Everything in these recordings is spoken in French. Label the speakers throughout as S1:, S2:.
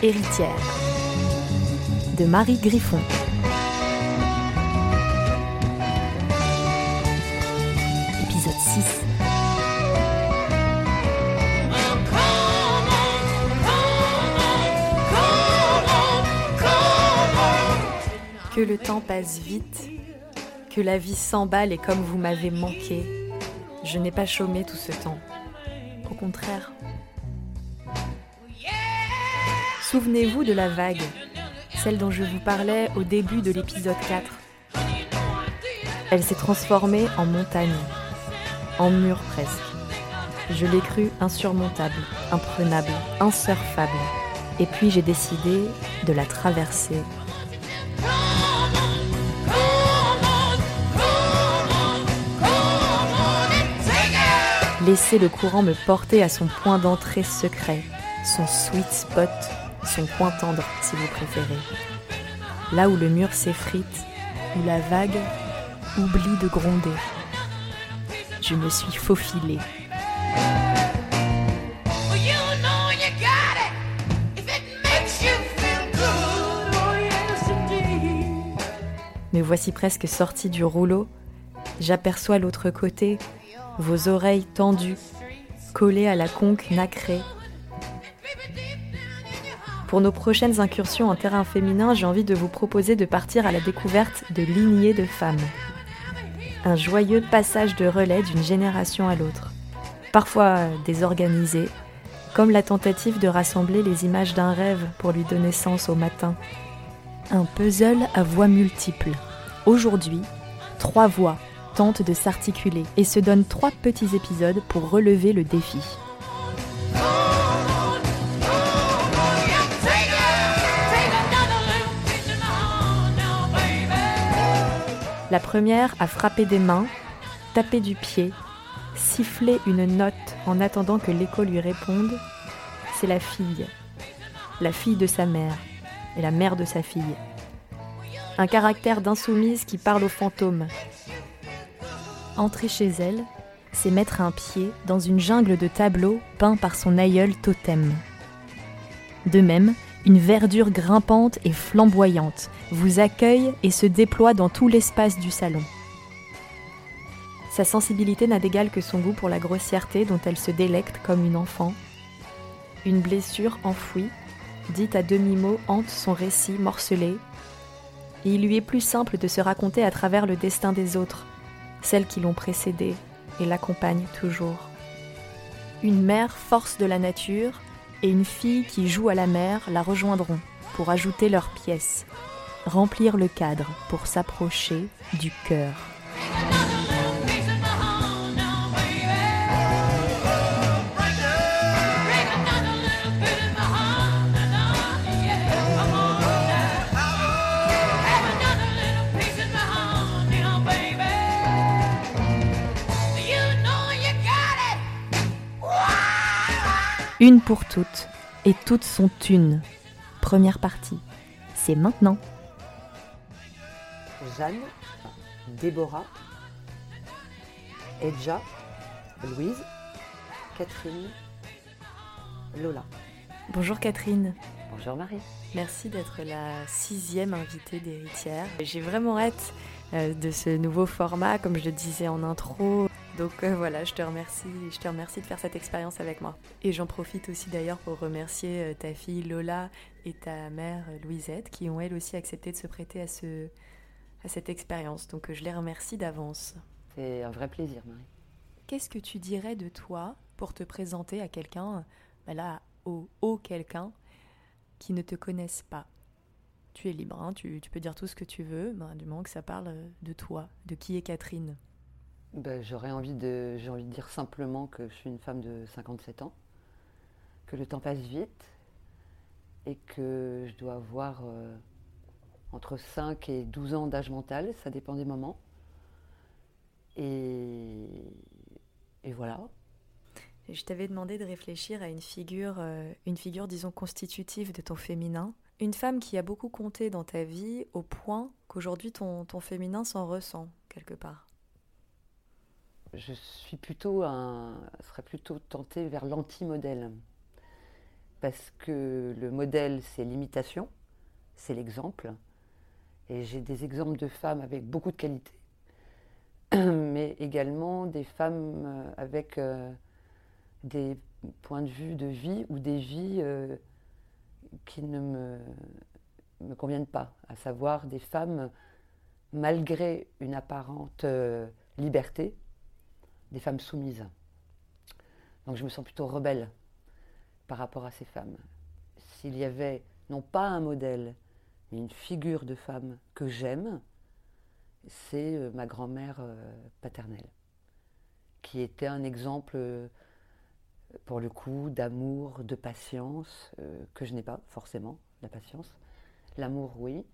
S1: Héritière de Marie Griffon. Épisode 6. Que le temps passe vite, que la vie s'emballe et comme vous m'avez manqué, je n'ai pas chômé tout ce temps. Au contraire. Souvenez-vous de la vague, celle dont je vous parlais au début de l'épisode 4. Elle s'est transformée en montagne, en mur presque. Je l'ai cru insurmontable, imprenable, insurfable. Et puis j'ai décidé de la traverser Laisser le courant me porter à son point d'entrée secret, son sweet spot, son point tendre si vous préférez. Là où le mur s'effrite, où la vague oublie de gronder. Je me suis faufilée. Me voici presque sortie du rouleau. J'aperçois l'autre côté, vos oreilles tendues, collées à la conque nacrée. Pour nos prochaines incursions en terrain féminin, j'ai envie de vous proposer de partir à la découverte de lignées de femmes. Un joyeux passage de relais d'une génération à l'autre. Parfois désorganisé, comme la tentative de rassembler les images d'un rêve pour lui donner sens au matin. Un puzzle à voix multiples. Aujourd'hui, trois voix tente de s'articuler et se donne trois petits épisodes pour relever le défi. La première a frappé des mains, tapé du pied, sifflé une note en attendant que l'écho lui réponde, c'est la fille, la fille de sa mère et la mère de sa fille. Un caractère d'insoumise qui parle aux fantômes, Entrer chez elle, c'est mettre un pied dans une jungle de tableaux peints par son aïeul totem. De même, une verdure grimpante et flamboyante vous accueille et se déploie dans tout l'espace du salon. Sa sensibilité n'a d'égal que son goût pour la grossièreté dont elle se délecte comme une enfant. Une blessure enfouie, dite à demi-mot, hante son récit morcelé. Et il lui est plus simple de se raconter à travers le destin des autres, celles qui l'ont précédée et l'accompagnent toujours. Une mère force de la nature et une fille qui joue à la mer la rejoindront pour ajouter leurs pièces, remplir le cadre pour s'approcher du cœur. Une pour toutes, et toutes sont une. Première partie. C'est maintenant.
S2: Jeanne, Déborah, Edja, Louise, Catherine, Lola.
S1: Bonjour Catherine.
S2: Bonjour Marie.
S1: Merci d'être la sixième invitée d'Héritière. J'ai vraiment hâte euh, de ce nouveau format, comme je le disais en intro. Donc euh, voilà, je te remercie, je te remercie de faire cette expérience avec moi. Et j'en profite aussi d'ailleurs pour remercier euh, ta fille Lola et ta mère Louisette qui ont elles aussi accepté de se prêter à, ce, à cette expérience. Donc je les remercie d'avance.
S2: C'est un vrai plaisir, Marie.
S1: Qu'est-ce que tu dirais de toi pour te présenter à quelqu'un, bah là, au, au quelqu'un qui ne te connaisse pas? Tu es libre, hein, tu, peux dire tout ce que tu veux, du moment que ça parle de toi, de qui est Catherine?
S2: Ben, j'aurais envie de, envie de dire simplement que je suis une femme de 57 ans, que le temps passe vite et que je dois avoir euh, entre 5 et 12 ans d'âge mental, ça dépend des moments. Et, et voilà.
S1: Je t'avais demandé de réfléchir à une figure, euh, une figure, disons, constitutive de ton féminin. Une femme qui a beaucoup compté dans ta vie au point qu'aujourd'hui ton, ton féminin s'en ressent quelque part
S2: je suis plutôt un, serais plutôt tentée vers l'anti-modèle. parce que le modèle, c'est l'imitation, c'est l'exemple. Et j'ai des exemples de femmes avec beaucoup de qualités, mais également des femmes euh, avec euh, des points de vue de vie ou des vies euh, qui ne me, me, conviennent pas, à savoir des femmes, malgré une apparente liberté, des femmes soumises. Donc je me sens plutôt rebelle par rapport à ces femmes. S'il y avait non pas un modèle, mais une figure de femme que j'aime, c'est euh, ma grand-mère euh, paternelle, qui était un exemple, euh, pour le coup, d'amour, de patience, que je n'ai pas forcément, la patience. L'amour, oui.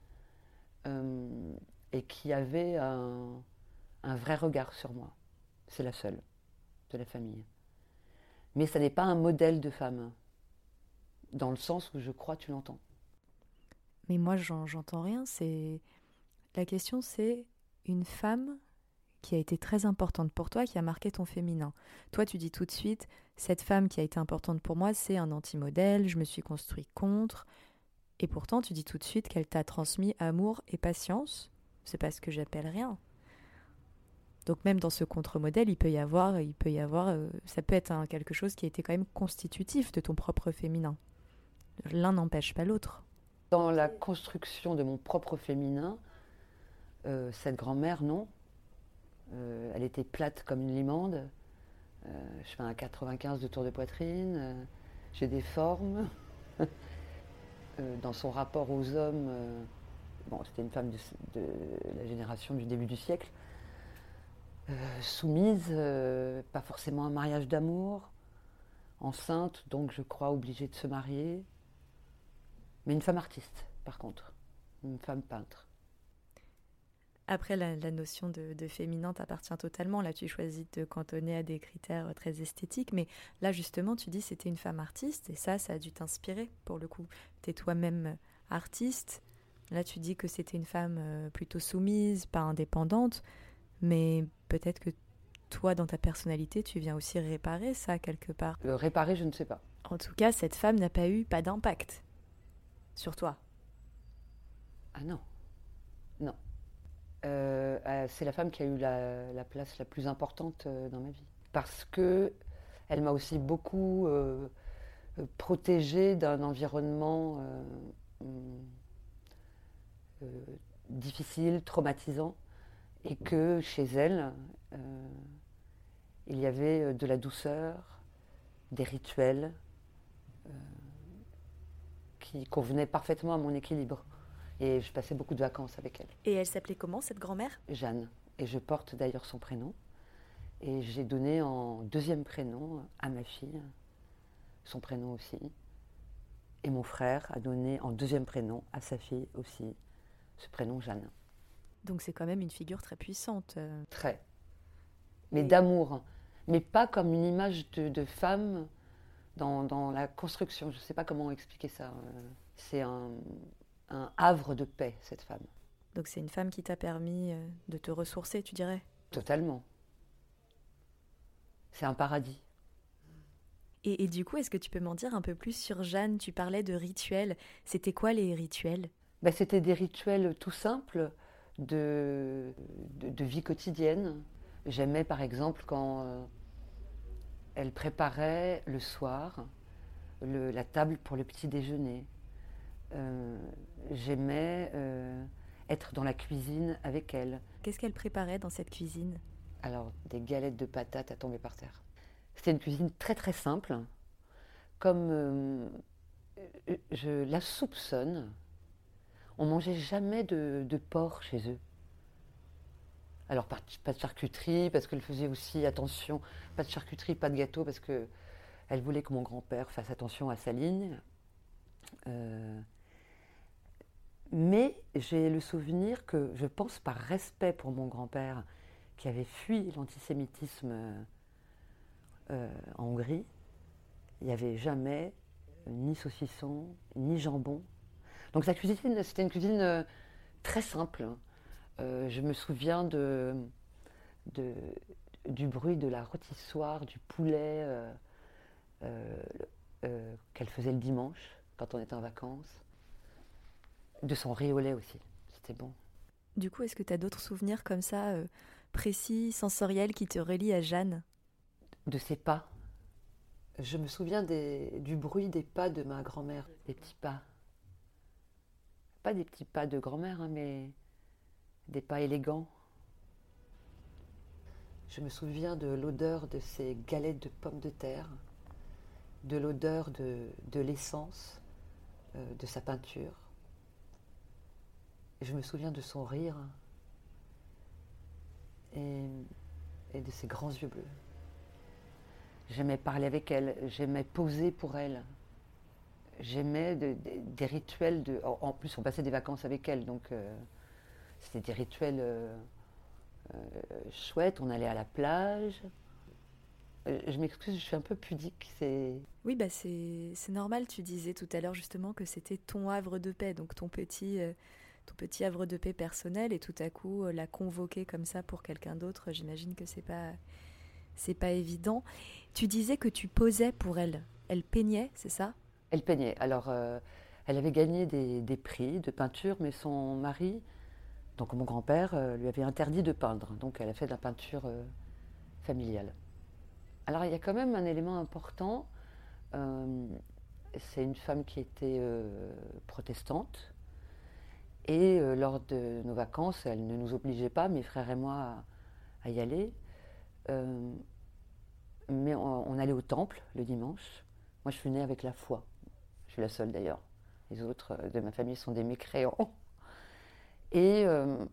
S2: et qui avait un, vrai regard sur moi. C'est la seule de la famille. Mais ça n'est pas un modèle de femme, dans le sens où je crois tu l'entends.
S1: Mais moi, j'entends rien. C'est la question, c'est une femme qui a été très importante pour toi, qui a marqué ton féminin. Toi, tu dis tout de suite, cette femme qui a été importante pour moi, c'est un anti-modèle, je me suis construit contre. Et pourtant, tu dis tout de suite qu'elle t'a transmis amour et patience. C'est pas ce que j'appelle rien. Donc même dans ce contre-modèle, il peut y avoir, il peut y avoir, euh, ça peut être quelque chose qui a été quand même constitutif de ton propre féminin. L'un n'empêche pas l'autre.
S2: Dans la construction de mon propre féminin, euh, cette grand-mère, non. Euh, elle était plate comme une limande. Euh, je fais un 95 de tour de poitrine. J'ai des formes. dans son rapport aux hommes, bon, c'était une femme de, la génération du début du siècle. soumise, pas forcément un mariage d'amour, enceinte, donc je crois obligée de se marier. Mais une femme artiste, par contre, une femme peintre.
S1: Après, la, notion de, féminin t'appartient totalement. Là, tu choisis de te cantonner à des critères très esthétiques. Mais là, justement, tu dis c'était une femme artiste. Et ça, ça a dû t'inspirer, pour le coup. Tu es toi-même artiste. Là, tu dis que c'était une femme euh, plutôt soumise, pas indépendante. Mais peut-être que toi, dans ta personnalité, tu viens aussi réparer ça quelque part.
S2: Le réparer, je ne sais pas.
S1: En tout cas, cette femme n'a pas eu pas d'impact sur toi.
S2: Ah non. Non. Euh, euh, c'est la femme qui a eu la, place la plus importante euh, dans ma vie. Parce que elle m'a aussi beaucoup protégée d'un environnement difficile, traumatisant, et que chez elle, il y avait de la douceur, des rituels qui convenaient parfaitement à mon équilibre. Et je passais beaucoup de vacances avec elle.
S1: Et elle s'appelait comment, cette grand-mère?
S2: Jeanne. Et je porte d'ailleurs son prénom. Et j'ai donné en deuxième prénom à ma fille, son prénom aussi. Et mon frère a donné en deuxième prénom à sa fille aussi, ce prénom Jeanne.
S1: Donc c'est quand même une figure très puissante. Euh.
S2: Très. Mais d'amour. Mais pas comme une image de, femme dans, dans, la construction. Je ne sais pas comment expliquer ça. Euh. C'est un, un havre de paix, cette femme.
S1: Donc c'est une femme qui t'a permis euh, de te ressourcer, tu dirais?
S2: Totalement. C'est un paradis.
S1: Et, du coup, est-ce que tu peux m'en dire un peu plus sur Jeanne? Tu parlais de rituels. C'était quoi les rituels?
S2: Ben, C'était des rituels tout simples de, de, vie quotidienne. J'aimais par exemple quand euh, elle préparait le soir la table pour le petit déjeuner. Euh, j'aimais euh, être dans la cuisine avec elle.
S1: Qu'est-ce qu'elle préparait dans cette cuisine?
S2: Alors, des galettes de patates à tomber par terre. C'était une cuisine très très simple. Comme euh, je la soupçonne, on mangeait jamais de, porc chez eux. Alors pas, de charcuterie, parce qu'elle faisait aussi attention, pas de charcuterie, pas de gâteau, parce que elle voulait que mon grand-père fasse attention à sa ligne. Euh, mais j'ai le souvenir que, je pense par respect pour mon grand-père, qui avait fui l'antisémitisme euh, en Hongrie, il n'y avait jamais ni saucisson, ni jambon. Donc sa cuisine, c'était une cuisine euh, très simple. Euh, je me souviens de, du bruit de la rôtissoire, du poulet euh, qu'elle faisait le dimanche quand on était en vacances. De son riz au lait aussi, c'était bon.
S1: Du coup, est-ce que tu as d'autres souvenirs comme ça, euh, précis, sensoriels, qui te relient à Jeanne?
S2: De ses pas. Je me souviens du bruit des pas de ma grand-mère, des petits pas. Pas des petits pas de grand-mère, hein, mais des pas élégants. Je me souviens de l'odeur de ces galettes de pommes de terre, de l'odeur de, l'essence, euh, de sa peinture. je me souviens de son rire et, de ses grands yeux bleus. J'aimais parler avec elle, j'aimais poser pour elle. J'aimais des rituels de. En, plus, on passait des vacances avec elle, donc euh, c'était des rituels. Euh, euh, chouette, on allait à la plage. Euh, je m'excuse, je suis un peu pudique. C'est
S1: oui, bah c'est normal. Tu disais tout à l'heure justement que c'était ton havre de paix, donc ton petit ton petit havre de paix personnel, et tout à coup la convoquer comme ça pour quelqu'un d'autre. J'imagine que c'est pas c'est pas évident. Tu disais que tu posais pour elle. Elle peignait, c'est ça?
S2: Elle peignait. Alors, elle avait gagné des, des, prix de peinture, mais son mari donc mon grand-père euh, lui avait interdit de peindre, donc elle a fait de la peinture euh, familiale. Alors il y a quand même un élément important, euh, c'est une femme qui était protestante, et lors de nos vacances, elle ne nous obligeait pas, mes frères et moi, à, y aller. mais on, allait au temple le dimanche. Moi, je suis née avec la foi. Je suis la seule d'ailleurs. Les autres de ma famille sont des mécréants. Euh,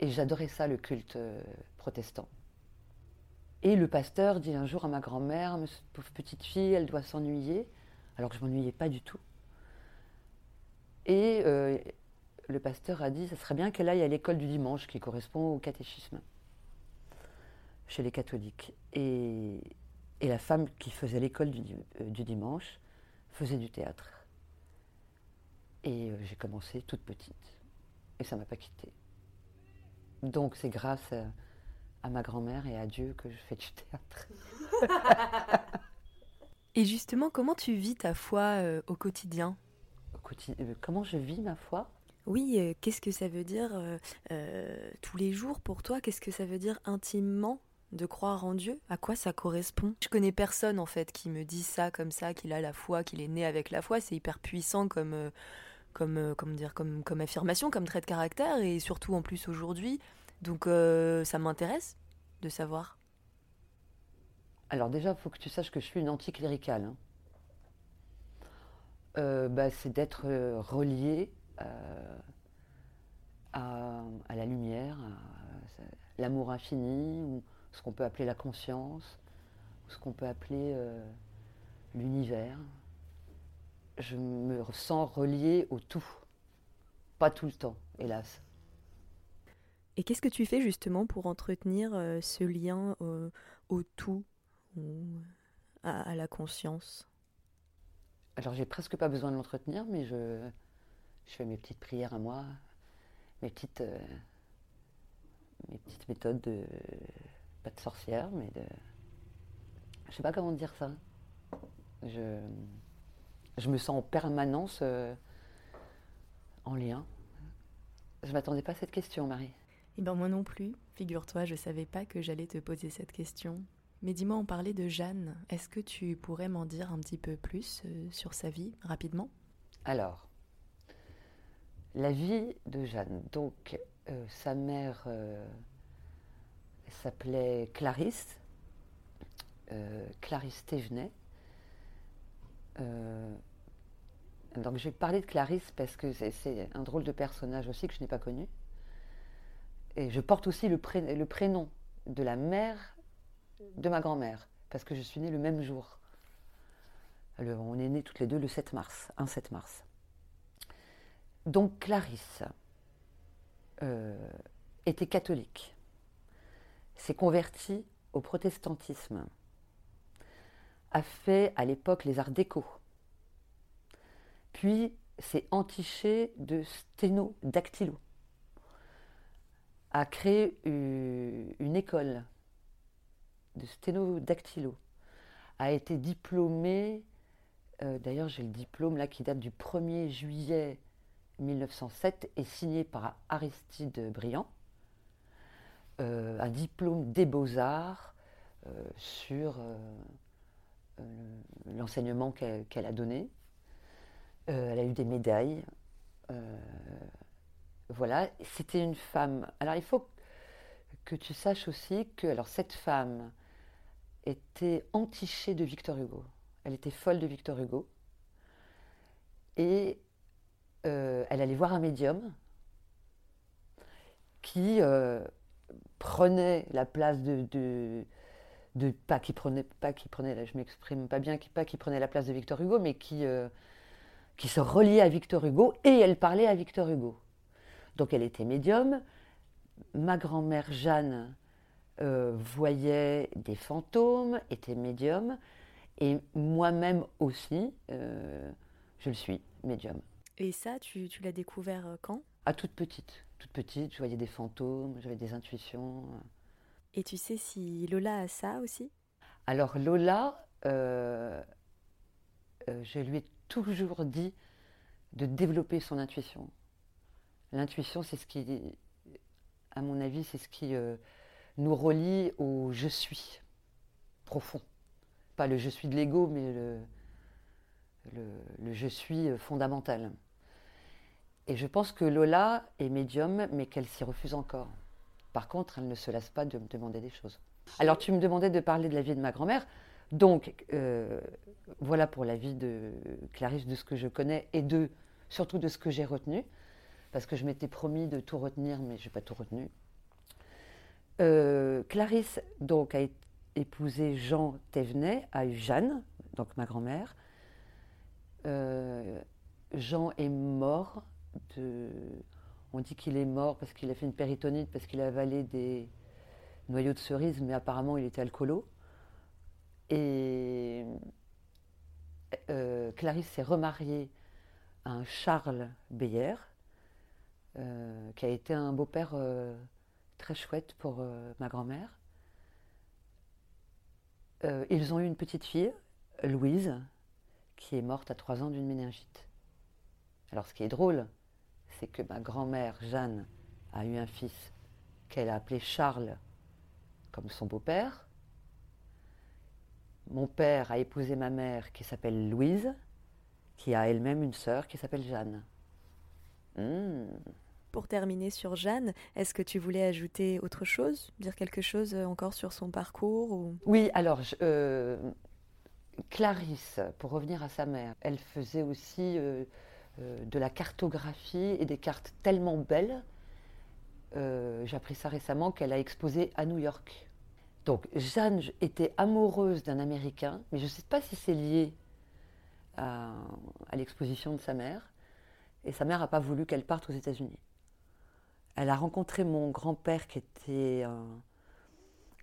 S2: et, j'adorais ça, le culte euh, protestant. Et le pasteur dit un jour à ma grand-mère, pauvre petite fille, elle doit s'ennuyer, alors que je m'ennuyais pas du tout. Et euh, le pasteur a dit, ça serait bien qu'elle aille à l'école du dimanche, qui correspond au catéchisme, chez les catholiques. Et, la femme qui faisait l'école du, dimanche faisait du théâtre. Et j'ai commencé toute petite. Et ça m'a pas quitté. Donc c'est grâce à, ma grand-mère et à Dieu que je fais du théâtre.
S1: et justement, comment tu vis ta foi euh, au quotidien?
S2: Euh, Comment je vis ma foi?
S1: Oui, euh, qu'est-ce que ça veut dire tous les jours pour toi? Qu'est-ce que ça veut dire intimement de croire en Dieu? À quoi ça correspond? Je connais personne en fait qui me dit ça comme ça, qu'il a la foi, qu'il est né avec la foi. C'est hyper puissant comme comme, euh, dire, comme, comme affirmation, comme trait de caractère, et surtout en plus aujourd'hui. Donc euh, ça m'intéresse de savoir.
S2: Alors déjà, il faut que tu saches que je suis une anticléricale. Hein. Euh, bah, c'est d'être relié à, la lumière, à, l'amour infini, ou ce qu'on peut appeler la conscience, ou ce qu'on peut appeler l'univers je me sens reliée au tout. Pas tout le temps, hélas.
S1: Et qu'est-ce que tu fais justement pour entretenir euh, ce lien euh, au tout, ou à, la conscience?
S2: Alors j'ai presque pas besoin de l'entretenir, mais je, je fais mes petites prières à moi, mes petites, euh, mes petites méthodes de pas de sorcière, mais de, je sais pas comment dire ça. Je je me sens en permanence euh, en lien. Je m'attendais pas à cette question, Marie.
S1: Eh ben moi non plus. Figure-toi, je savais pas que j'allais te poser cette question. Mais dis-moi, on parlait de Jeanne. Est-ce que tu pourrais m'en dire un petit peu plus euh, sur sa vie, rapidement?
S2: Alors, la vie de Jeanne. Donc, euh, sa mère s'appelait Clarisse, Clarisse Thévenet. Donc je vais parler de Clarisse parce que c'est un drôle de personnage aussi que je n'ai pas connu. Et je porte aussi le, prénom de la mère de ma grand-mère, parce que je suis née le même jour. on est nés toutes les deux le 7 mars, un 7 mars. Donc Clarisse euh, était catholique, s'est convertie au protestantisme, a fait à l'époque les arts déco, puis c'est entiché de sténodactylo, a créé une école de sténodactylo, a été diplômé Euh, d'ailleurs, j'ai le diplôme là qui date du 1er juillet 1907 et signé par Aristide Briand. Euh, un diplôme des beaux-arts sur l'enseignement qu'elle a donné. Elle a eu des médailles. voilà, c'était une femme. Alors il faut que tu saches aussi que alors cette femme était entichée de Victor Hugo. Elle était folle de Victor Hugo. Et euh, elle allait voir un médium qui euh, prenait la place de, de, pas qui prenait pas qui prenait je m'exprime pas bien qui pas qui prenait la place de Victor Hugo mais qui euh, qui se reliait à Victor Hugo et elle parlait à Victor Hugo donc elle était médium ma grand-mère Jeanne euh, voyait des fantômes, était médium, et moi-même aussi, euh, je le suis, médium.
S1: Et ça, tu, l'as découvert euh, quand?
S2: À toute petite. Toute petite, je voyais des fantômes, j'avais des intuitions.
S1: Et tu sais si Lola a ça aussi?
S2: Alors Lola, je lui ai toujours dit de développer son intuition. L'intuition, c'est ce qui, à mon avis, c'est ce qui nous relie au je suis profond. Pas le je suis de l'ego, mais le, le, je suis fondamental. Et je pense que Lola est médium, mais qu'elle s'y refuse encore. Par contre, elle ne se lasse pas de me demander des choses. Alors, tu me demandais de parler de la vie de ma grand-mère. Donc, euh, voilà pour la vie de Clarisse, de ce que je connais et de surtout de ce que j'ai retenu. Parce que je m'étais promis de tout retenir, mais je n'ai pas tout retenu. Euh, Clarisse donc a épousé Jean Thévenet, a eu Jeanne, donc ma grand-mère. Euh, Jean est mort. On dit qu'il est mort parce qu'il a fait une péritonite, parce qu'il a avalé des noyaux de cerises, mais apparemment il était alcoolo. Et euh, Clarisse s'est remariée à un Charles Beyer, qui a été un beau-père très chouette pour euh, ma grand-mère. Euh, ils ont eu une petite fille, Louise, qui est morte à trois ans d'une méningite. Alors ce qui est drôle, c'est que ma grand-mère, Jeanne, a eu un fils qu'elle a appelé Charles comme son beau-père. Mon père a épousé ma mère qui s'appelle Louise, qui a elle-même une sœur qui s'appelle Jeanne.
S1: Mmh. Pour terminer sur Jeanne, est-ce que tu voulais ajouter autre chose, dire quelque chose euh, encore sur son parcours ou...
S2: Oui, alors euh, Clarisse, pour revenir à sa mère, elle faisait aussi euh, de la cartographie et des cartes tellement belles. J'ai appris ça récemment qu'elle a exposé à New York. Donc Jeanne était amoureuse d'un Américain, mais je ne sais pas si c'est lié à, à l'exposition de sa mère. Et sa mère n'a pas voulu qu'elle parte aux États-Unis elle a rencontré mon grand-père qui était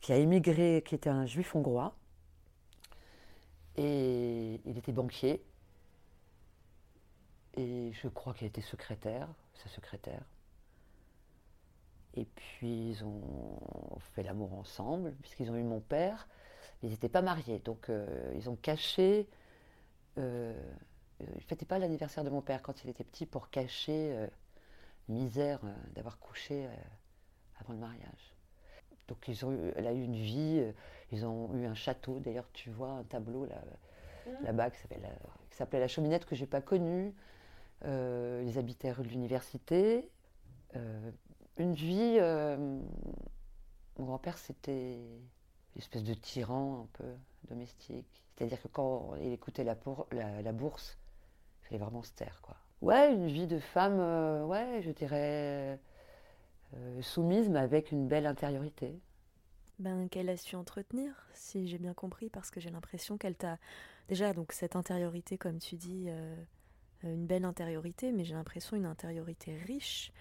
S2: qui a émigré, qui était un juif hongrois. Et il était banquier. Et je crois qu'elle était secrétaire, sa secrétaire. Et puis ils ont fait l'amour ensemble, puisqu'ils ont eu mon père. ils n'étaient pas mariés, donc euh, ils ont caché. Euh, ils ne fêtaient pas l'anniversaire de mon père quand il était petit pour cacher euh, misère euh, d'avoir couché euh, avant le mariage. Donc ils ont eu, elle a eu une vie, euh, ils ont eu un château. D'ailleurs, tu vois un tableau là, mmh. bas qui s'appelait la cheminette que j'ai pas connue. ils habitaient rue de l'université. Une vie. mon grand-père, c'était une espèce de tyran un peu domestique. C'est-à-dire que quand il écoutait la, bourse, il fallait vraiment se taire. Ouais, une vie de femme, euh, ouais, je dirais euh, soumise, mais avec une belle intériorité.
S1: Ben, qu'elle a su entretenir, si j'ai bien compris, parce que j'ai l'impression qu'elle t'a. Déjà, donc, cette intériorité, comme tu dis, euh, une belle intériorité, mais j'ai l'impression une intériorité riche.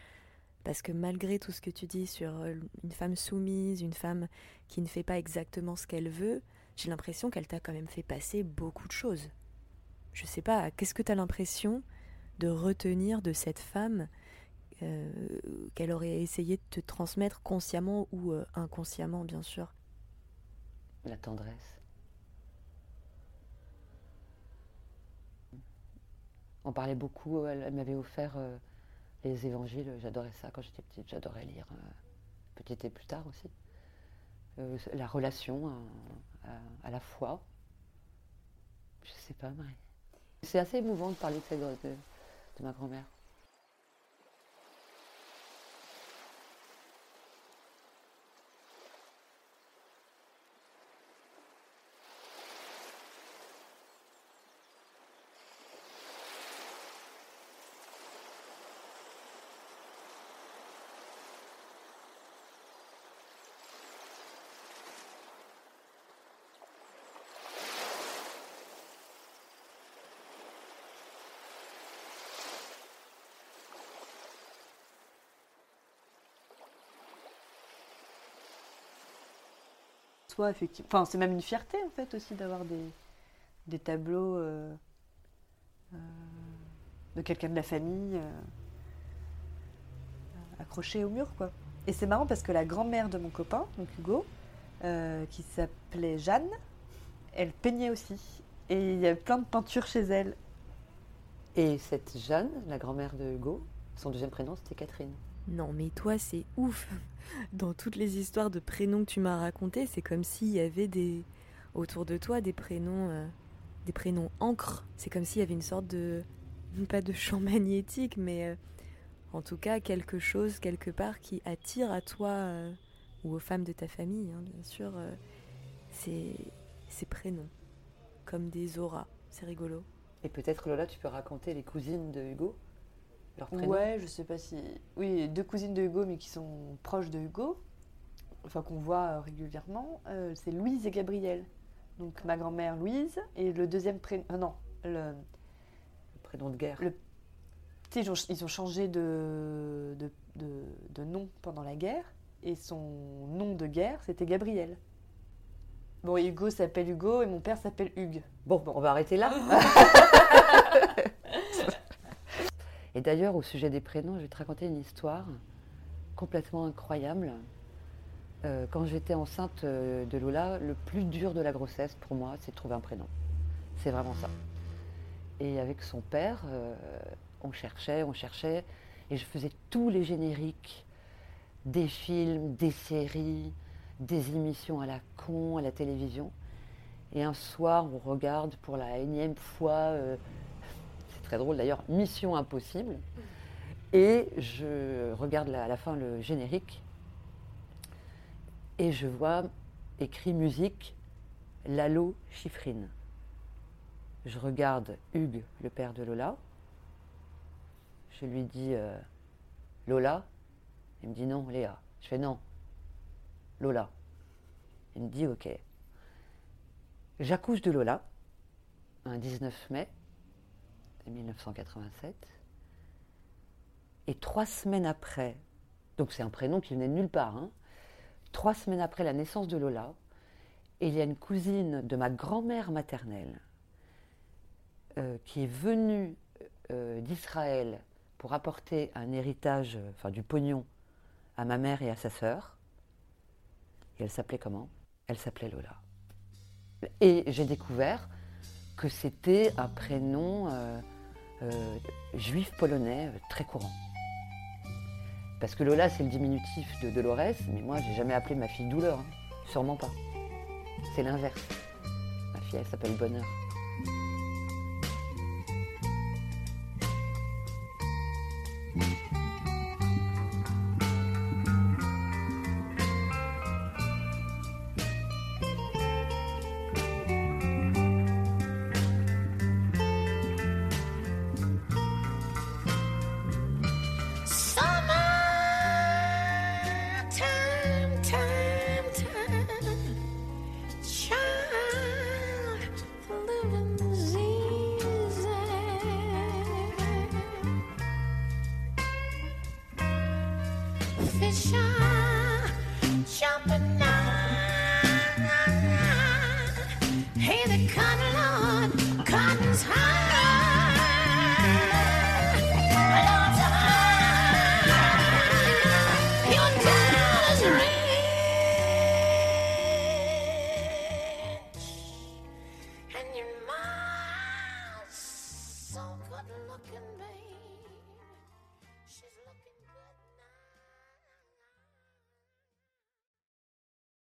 S1: Parce que malgré tout ce que tu dis sur une femme soumise, une femme qui ne fait pas exactement ce qu'elle veut, j'ai l'impression qu'elle t'a quand même fait passer beaucoup de choses. Je sais pas, qu'est-ce que tu as l'impression de retenir de cette femme euh, qu'elle aurait essayé de te transmettre consciemment ou euh, inconsciemment, bien sûr?
S2: La tendresse. On parlait beaucoup, elle, m'avait offert euh, les évangiles, j'adorais ça quand j'étais petite, j'adorais lire, euh, petite et plus tard aussi. Euh, la relation à, la foi. Je sais pas, Marie. C'est assez émouvant de parler de ma grand-mère.
S3: Effectivement. Enfin, c'est même une fierté, en fait, aussi d'avoir des, des tableaux euh, euh, de quelqu'un de la famille euh, accrochés au mur, quoi. Et c'est marrant parce que la grand-mère de mon copain, donc Hugo, qui s'appelait Jeanne, elle peignait aussi. Et il y avait plein de peintures chez elle.
S2: Et cette Jeanne, la grand-mère de Hugo, son deuxième prénom, c'était Catherine.
S1: Non, mais toi, c'est ouf. Dans toutes les histoires de prénoms que tu m'as racontées, c'est comme s'il y avait des autour de toi des prénoms, euh, des prénoms encre. C'est comme s'il y avait une sorte de pas de champ magnétique, mais euh, en tout cas quelque chose quelque part qui attire à toi euh, ou aux femmes de ta famille, hein, bien sûr, ces, ces prénoms comme des auras. C'est rigolo.
S2: Et peut-être Lola, tu peux raconter les cousines de Hugo?
S3: Ouais, je sais pas si. Oui, deux cousines de Hugo, mais qui sont proches de Hugo, enfin qu'on voit euh, régulièrement, euh, c'est Louise et Gabrielle. Donc ma grand-mère Louise, et le deuxième prénom. Euh, non, le...
S2: prénom de guerre.
S3: Le... Ils, ont, ils ont changé de, de, de, nom pendant la guerre, et son nom de guerre, c'était Gabriel. Bon, Hugo s'appelle Hugo et mon père s'appelle Hugues.
S2: Bon, bon, on va arrêter là. Et d'ailleurs, au sujet des prénoms, je vais te raconter une histoire complètement incroyable. Euh, quand j'étais enceinte euh, de Lola, le plus dur de la grossesse pour moi, c'est de trouver un prénom. C'est vraiment ça. Et avec son père, euh, on cherchait, on cherchait, et je faisais tous les génériques des films, des séries, des émissions à la con, à la télévision. Et un soir, on regarde pour la énième fois très drôle d'ailleurs, Mission Impossible. Et je regarde à la fin le générique et je vois écrit musique Lalo Chiffrine. Je regarde Hugues, le père de Lola. Je lui dis euh, Lola? Il me dit non, Léa. Je fais non, Lola. Il me dit ok. J'accouche de Lola un 19 mai 1987. Et trois semaines après, donc c'est un prénom qui venait de nulle part, hein, trois semaines après la naissance de Lola, il y a une cousine de ma grand-mère maternelle euh, qui est venue euh, d'Israël pour apporter un héritage, enfin du pognon, à ma mère et à sa sœur. Et elle s'appelait comment? Elle s'appelait Lola. Et j'ai découvert que c'était un prénom euh, euh, juif polonais euh, très courant. Parce que Lola, c'est le diminutif de Dolores, mais moi, j'ai jamais appelé ma fille douleur. Hein. Sûrement pas. C'est l'inverse. Ma fille, elle s'appelle Bonheur.